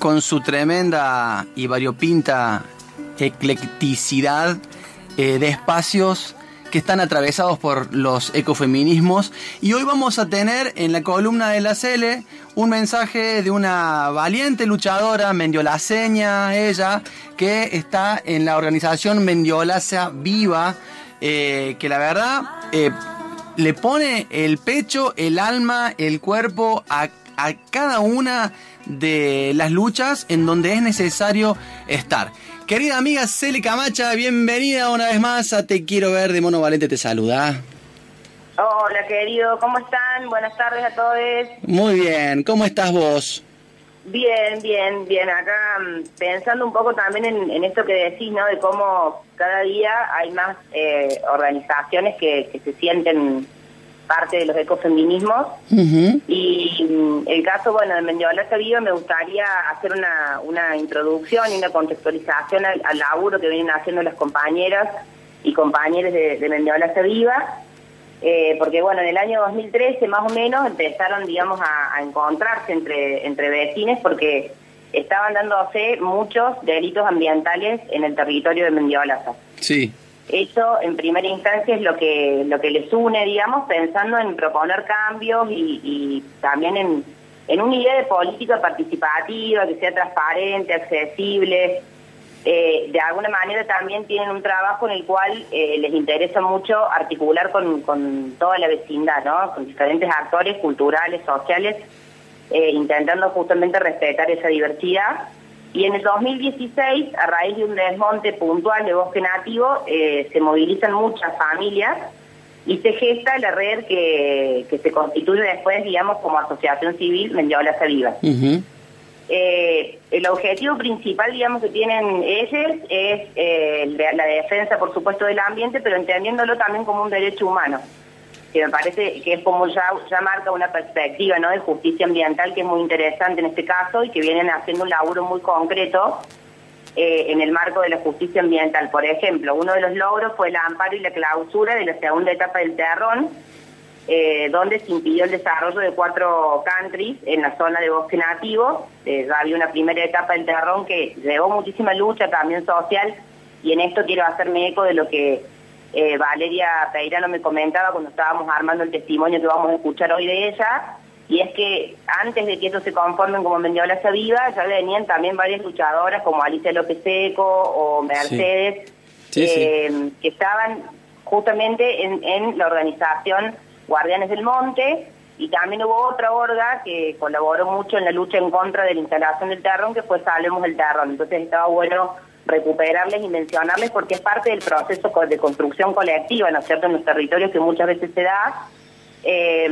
con su tremenda y variopinta eclecticidad eh, de espacios que están atravesados por los ecofeminismos. Y hoy vamos a tener en la columna de la Cele un mensaje de una valiente luchadora mendiolaseña, ella, que está en la organización Mendiolaza Viva, eh, que la verdad eh, le pone el pecho, el alma, el cuerpo a, a cada una de las luchas en donde es necesario estar. Querida amiga Cele Camacha, bienvenida una vez más a Te Quiero Ver de Mono Valente, te saluda. Hola querido, ¿cómo están? Buenas tardes a todos. Muy bien, ¿cómo estás vos? Bien, bien, bien. Acá mm, pensando un poco también en, esto que decís, ¿no? De cómo cada día hay más eh, organizaciones que, que se sienten parte de los ecofeminismos. Y mm, el caso, bueno, de Mendiolaza Viva me gustaría hacer una, una introducción y una contextualización al, laburo que vienen haciendo las compañeras y compañeros de, de Mendiolaza Viva. Eh, porque bueno, en el año 2013 más o menos empezaron, digamos, a, encontrarse entre, entre vecinos porque estaban dándose muchos delitos ambientales en el territorio de Mendiolaza. Sí. Eso en primera instancia es lo que lo que les une, digamos, pensando en proponer cambios y, también en, en una idea de política participativa, que sea transparente, accesible. Eh, de alguna manera también tienen un trabajo en el cual eh, les interesa mucho articular con, con toda la vecindad, ¿no? con diferentes actores culturales, sociales, eh, intentando justamente respetar esa diversidad y en el 2016, a raíz de un desmonte puntual de bosque nativo, eh, se movilizan muchas familias y se gesta la red que, que se constituye después, digamos, como asociación civil Mendiola Viva. eh, el objetivo principal, digamos, que tienen ellos es eh, la defensa, por supuesto, del ambiente, pero entendiéndolo también como un derecho humano que me parece que es como ya, marca una perspectiva ¿no? de justicia ambiental que es muy interesante en este caso y que vienen haciendo un laburo muy concreto eh, en el marco de la justicia ambiental. Por ejemplo, uno de los logros fue el amparo y la clausura de la segunda etapa del Terrón, eh, donde se impidió el desarrollo de cuatro countries en la zona de bosque nativo. Eh, ya había una primera etapa del Terrón que llevó muchísima lucha también social y en esto quiero hacerme eco de lo que eh, Valeria Peirano me comentaba cuando estábamos armando el testimonio que vamos a escuchar hoy de ella, y es que antes de que esto se conformen como Mendiola Viva, ya venían también varias luchadoras como Alicia López Seco o Mercedes, eh, que estaban justamente en, en la organización Guardianes del Monte, y también hubo otra orga que colaboró mucho en la lucha en contra de la instalación del terrón, que fue Salvemos el Terrón. Entonces estaba bueno recuperarles y mencionarles porque es parte del proceso de construcción colectiva, ¿no es cierto?, en los territorios que muchas veces se da. Eh,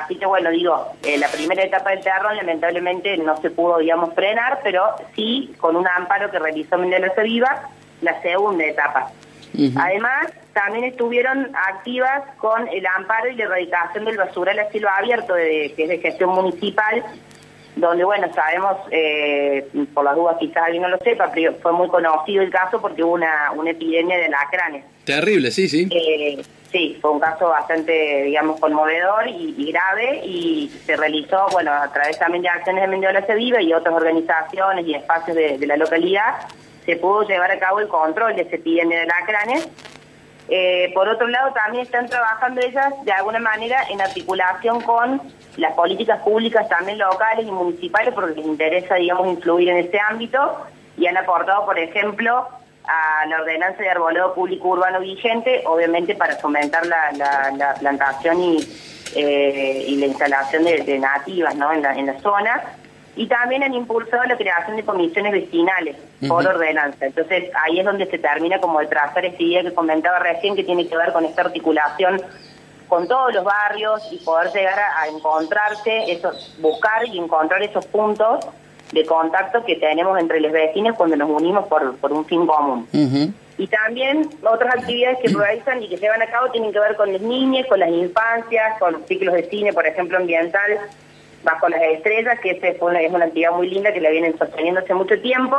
así que bueno, digo, eh, la primera etapa del terror lamentablemente no se pudo, digamos, frenar, pero sí con un amparo que realizó Mendoza Viva, la segunda etapa. Además, también estuvieron activas con el amparo y la erradicación del basural a cielo abierto, de, que es de gestión municipal, donde, bueno, sabemos, eh, por las dudas quizás alguien no lo sepa, pero fue muy conocido el caso porque hubo una, una epidemia de lacranes. Terrible, sí, sí. Eh, sí, fue un caso bastante, digamos, conmovedor y, grave y se realizó, bueno, a través también de acciones de Mendiola Se Vive y otras organizaciones y espacios de, de la localidad, se pudo llevar a cabo el control de esa epidemia de lacranes eh, por otro lado, también están trabajando ellas de alguna manera en articulación con las políticas públicas también locales y municipales porque les interesa, digamos, influir en ese ámbito y han aportado, por ejemplo, a la ordenanza de arbolado público urbano vigente, obviamente para fomentar la, plantación y, eh, y la instalación de, nativas ¿no? en, la, en la zona y también han impulsado la creación de comisiones vecinales por ordenanza. Entonces ahí es donde se termina como de trazar esta idea que comentaba recién que tiene que ver con esta articulación con todos los barrios y poder llegar a, encontrarse, esos, buscar y encontrar esos puntos de contacto que tenemos entre los vecinos cuando nos unimos por, por un fin común. Y también otras actividades que realizan y que llevan a cabo tienen que ver con las niñas, con las infancias, con los ciclos de cine, por ejemplo, ambiental, bajo las estrellas, que es una, es una actividad muy linda que la vienen sosteniendo hace mucho tiempo.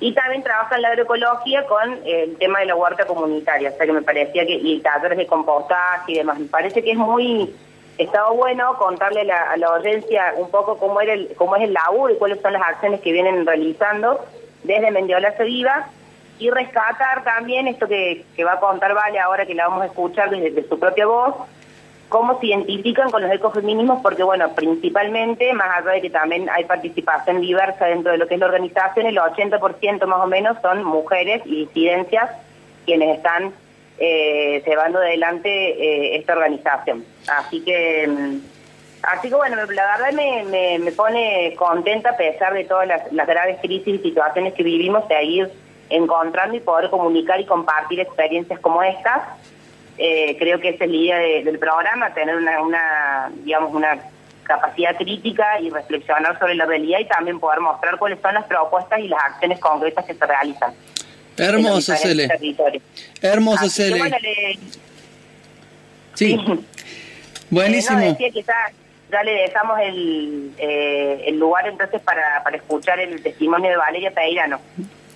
Y también trabajan la agroecología con el tema de la huerta comunitaria, o sea que me parecía que, y talleres de compostaje y demás. Me parece que es muy, estaba bueno contarle a la audiencia un poco cómo, era el, cómo es el laburo y cuáles son las acciones que vienen realizando desde Mendiola Viva y rescatar también esto que, va a contar Vale ahora que la vamos a escuchar desde su propia voz, cómo se identifican con los ecofeminismos, porque bueno, principalmente, más allá de que también hay participación diversa dentro de lo que es la organización, el 80% más o menos son mujeres y disidencias quienes están eh, llevando adelante eh, esta organización. Así que, mm, así que bueno, la verdad me, me, pone contenta a pesar de todas las, las graves crisis y situaciones que vivimos, seguir encontrando y poder comunicar y compartir experiencias como estas eh, creo que esa es la idea del programa, tener una, digamos, una capacidad crítica y reflexionar sobre la realidad y también poder mostrar cuáles son las propuestas y las acciones concretas que se realizan. Hermoso, Cele. Hermoso, Cele. Sí. Buenísimo. Eh, decía que ya, le dejamos el, eh, el lugar entonces para, para escuchar el testimonio de Valeria Peirano.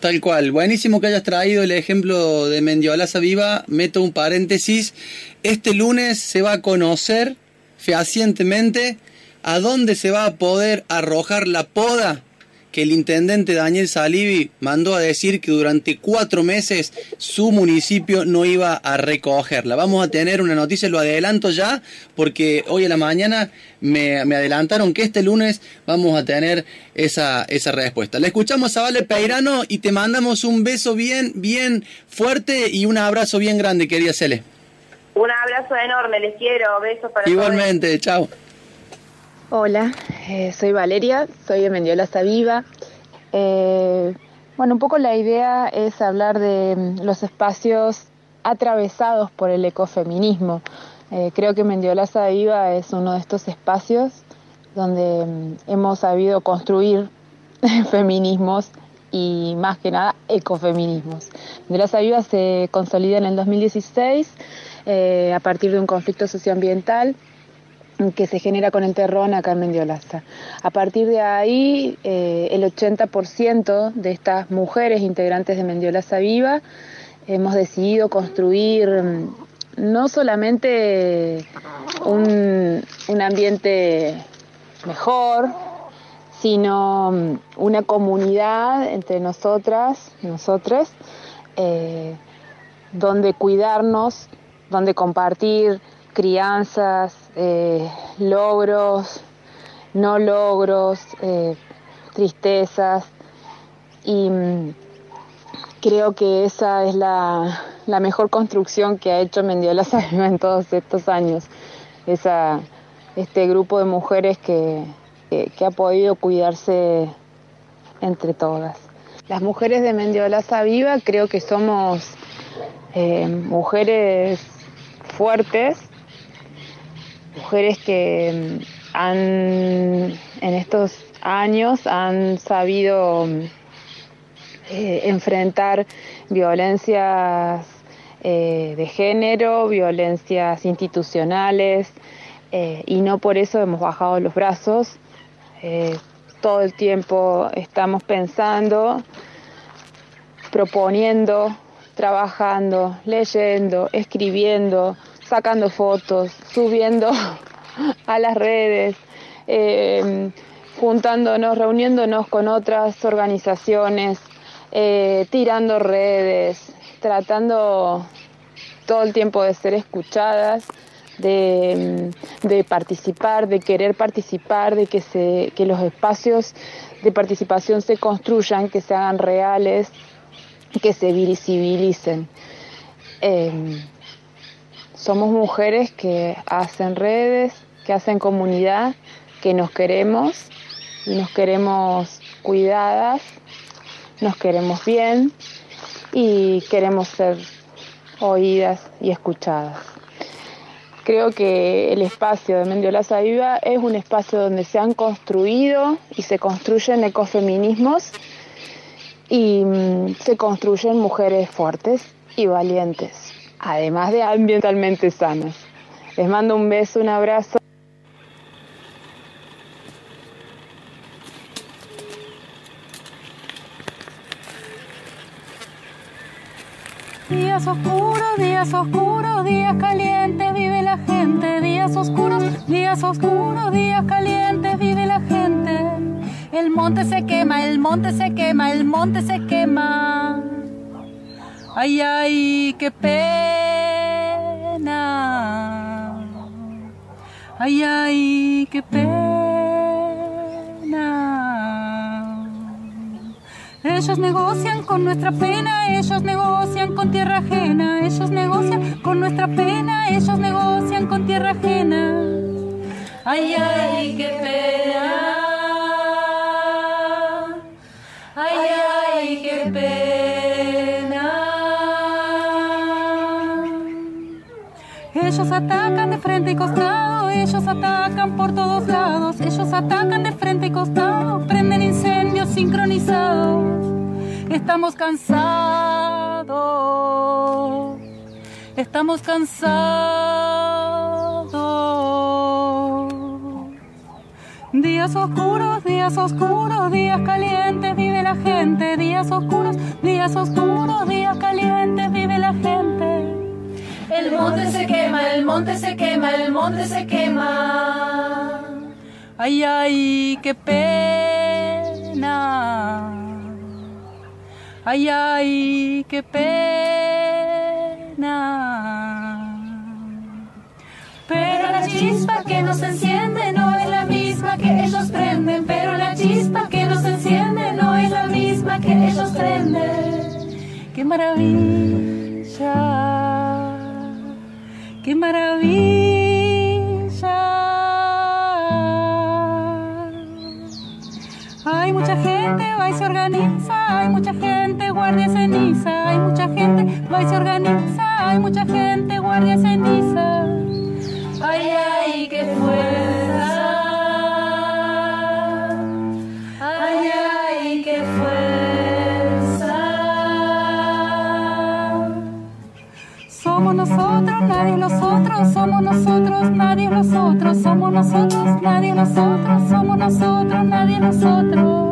Tal cual. Buenísimo que hayas traído el ejemplo de Mendiolaza Viva. Meto un paréntesis. Este lunes se va a conocer fehacientemente a dónde se va a poder arrojar la poda que el intendente Daniel Salivi mandó a decir que durante cuatro meses su municipio no iba a recogerla. Vamos a tener una noticia, lo adelanto ya, porque hoy en la mañana me, adelantaron que este lunes vamos a tener esa, esa respuesta. Le escuchamos a Vale Peirano y te mandamos un beso bien, bien fuerte y un abrazo bien grande, querida Cele. Un abrazo enorme, les quiero, besos para Igualmente, chao. Hola, eh, soy Valeria, soy de Mendiola Viva. Eh, bueno, un poco la idea es hablar de mm, los espacios atravesados por el ecofeminismo. Eh, creo que Mendiola Viva es uno de estos espacios donde mm, hemos sabido construir feminismos y más que nada ecofeminismos. Mendiola Viva se consolida en el 2016 a partir de un conflicto socioambiental que se genera con el terrón acá en Mendiolaza. A partir de ahí, eh, el 80% de estas mujeres integrantes de Mendiolaza Viva hemos decidido construir mm, no solamente un, ambiente mejor, sino mm, una comunidad entre nosotras, nosotros, eh, donde cuidarnos, donde compartir crianzas, eh, logros, no logros, eh, tristezas y mm, creo que esa es la, mejor construcción que ha hecho Mendiola Salva en todos estos años, esa, este grupo de mujeres que, ha podido cuidarse entre todas. Las mujeres de Mendiola Viva creo que somos eh, mujeres fuertes, mujeres que mm, han en estos años han sabido eh, enfrentar violencias eh, de género, violencias institucionales eh, y no por eso hemos bajado los brazos. todo el tiempo estamos pensando, proponiendo, trabajando, leyendo, escribiendo, sacando fotos, subiendo a las redes, em, juntándonos, reuniéndonos con otras organizaciones, eh, tirando redes, tratando todo el tiempo de ser escuchadas, de, de, participar, de querer participar, de que, se, que los espacios de participación se construyan, que se hagan reales, que se visibilicen. Em, somos mujeres que hacen redes, que hacen comunidad, que nos queremos y nos queremos cuidadas, nos queremos bien y queremos ser oídas y escuchadas. Creo que el espacio de Mendiolaza Viva es un espacio donde se han construido y se construyen ecofeminismos y mm, se construyen mujeres fuertes y valientes, además de ambientalmente sanas. Les mando un beso, un abrazo. Días oscuros, días oscuros, días calientes, vive la gente. Días oscuros, días oscuros, días calientes, vive la gente. El monte se quema, el monte se quema, el monte se quema. Ay, ay, qué pena. Ay, ay, qué pena. Ellos negocian con nuestra pena, ellos negocian con tierra ajena, ellos negocian con nuestra pena, ellos negocian con tierra ajena. Ay, ay, qué pena. Atacan de frente y costado, ellos atacan por todos lados, ellos atacan de frente y costado, prenden incendios sincronizados. Estamos cansados, estamos cansados. Días oscuros, días oscuros, días calientes, vive la gente. Días oscuros, días oscuros, días calientes, vive la gente. El monte se quema, el monte se quema, el monte se quema. Ay, ay, qué pena. Ay, ay, qué pena. Pero la chispa que nos enciende no es la misma que ellos prenden. Pero la chispa que nos enciende no es la misma que ellos prenden. Qué maravilla, qué maravilla. Hay mucha gente, va y se organiza, hay mucha gente, guardia ceniza, hay mucha gente, va y se organiza, hay mucha gente, guardia ceniza. Ay, ay, qué fuerza. Nosotros, nadie los otros, somos nosotros, nadie los otros, somos nosotros, nadie los otros, somos nosotros, nadie los otros.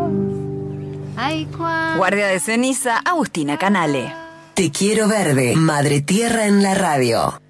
Guardia de ceniza, Agustina Canale. Te quiero verde, Madre Tierra en la radio.